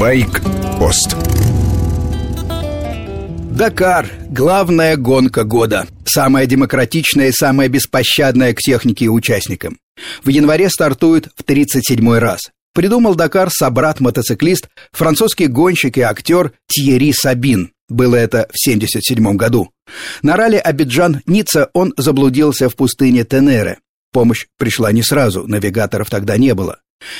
Байк-пост Дакар – главная гонка года. Самая демократичная и самая беспощадная к технике и участникам. В январе стартует в 37-й раз. Придумал Дакар собрат-мотоциклист, французский гонщик и актер Тьерри Сабин. Было это в 77 году. На ралли Абиджан-Ницца он заблудился в пустыне Тенере. Помощь пришла не сразу, навигаторов тогда не было.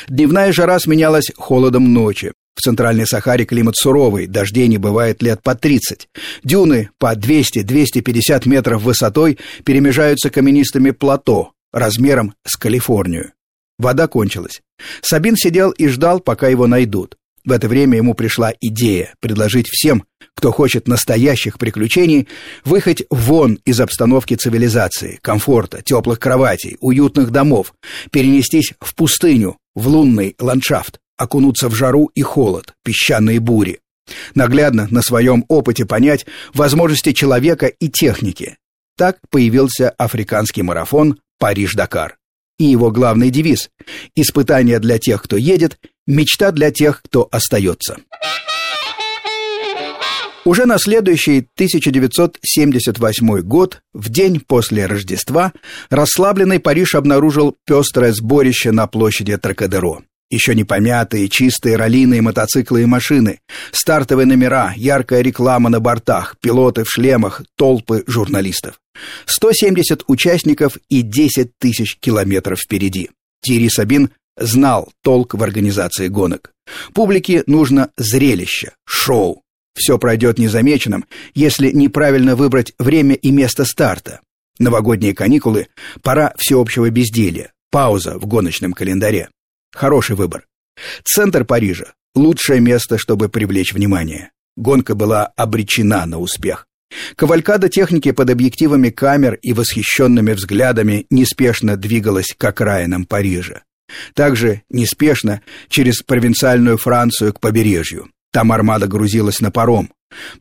Дневная жара сменялась холодом ночи. В Центральной Сахаре климат суровый, дождей не бывает лет по 30. Дюны по 200-250 метров высотой перемежаются каменистыми плато размером с Калифорнию. Вода кончилась. Сабин сидел и ждал, пока его найдут. В это время ему пришла идея предложить всем, кто хочет настоящих приключений, выехать вон из обстановки цивилизации, комфорта, теплых кроватей, уютных домов, перенестись в пустыню, в лунный ландшафт, окунуться в жару и холод, песчаные бури. Наглядно на своем опыте понять возможности человека и техники. Так появился африканский марафон «Париж-Дакар». И его главный девиз – «Испытание для тех, кто едет, мечта для тех, кто остается». Уже на следующий 1978 год, в день после Рождества, расслабленный Париж обнаружил пестрое сборище на площади Тракадеро. Еще не помятые, чистые раллиные мотоциклы и машины, стартовые номера, яркая реклама на бортах, пилоты в шлемах, толпы журналистов. 170 участников и 10 тысяч километров впереди. Тири Сабин знал толк в организации гонок. Публике нужно зрелище, шоу. Все пройдет незамеченным, если неправильно выбрать время и место старта. Новогодние каникулы – пора всеобщего безделья, пауза в гоночном календаре. Хороший выбор. Центр Парижа – лучшее место, чтобы привлечь внимание. Гонка была обречена на успех. Кавалькада техники под объективами камер и восхищенными взглядами неспешно двигалась к окраинам Парижа. Также неспешно через провинциальную Францию к побережью. Там армада грузилась на паром.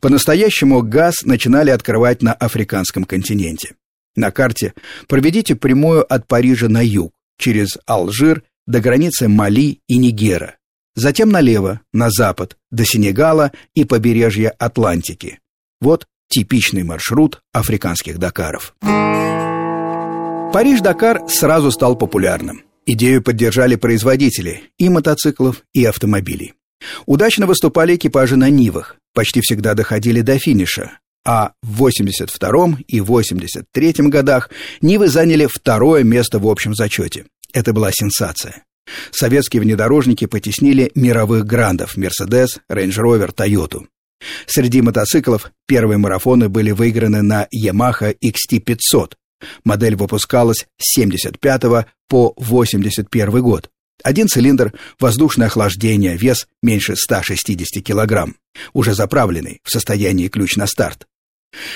По-настоящему газ начинали открывать на африканском континенте. На карте проведите прямую от Парижа на юг, через Алжир до границы Мали и Нигера. Затем налево, на запад, до Сенегала и побережья Атлантики. Вот типичный маршрут африканских Дакаров. Париж-Дакар сразу стал популярным. Идею поддержали производители и мотоциклов, и автомобилей. Удачно выступали экипажи на Нивах, почти всегда доходили до финиша, а в 82 и 83 годах Нивы заняли второе место в общем зачете. Это была сенсация. Советские внедорожники потеснили мировых грандов Range Rover, Toyota. Среди мотоциклов первые марафоны были выиграны на Yamaha XT500. Модель выпускалась с 75 по 81 год. Один цилиндр, воздушное охлаждение, вес меньше 160 килограмм, уже заправленный, в состоянии ключ на старт.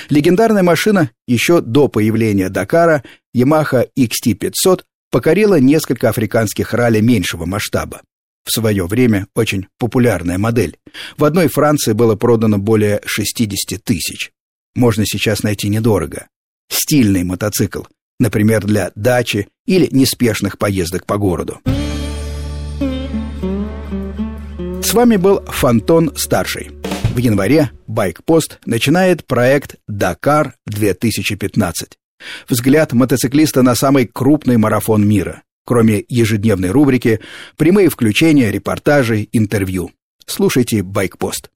Легендарная машина еще до появления Дакара Yamaha XT500 покорила несколько африканских ралли меньшего масштаба. В свое время очень популярная модель. В одной Франции было продано более 60 тысяч. Можно сейчас найти недорого. Стильный мотоцикл, например, для дачи или неспешных поездок по городу. С вами был Фантон Старший. В январе Байкпост начинает проект «Дакар-2015». Взгляд мотоциклиста на самый крупный марафон мира. Кроме ежедневной рубрики, прямые включения, репортажи, интервью. Слушайте «Байкпост».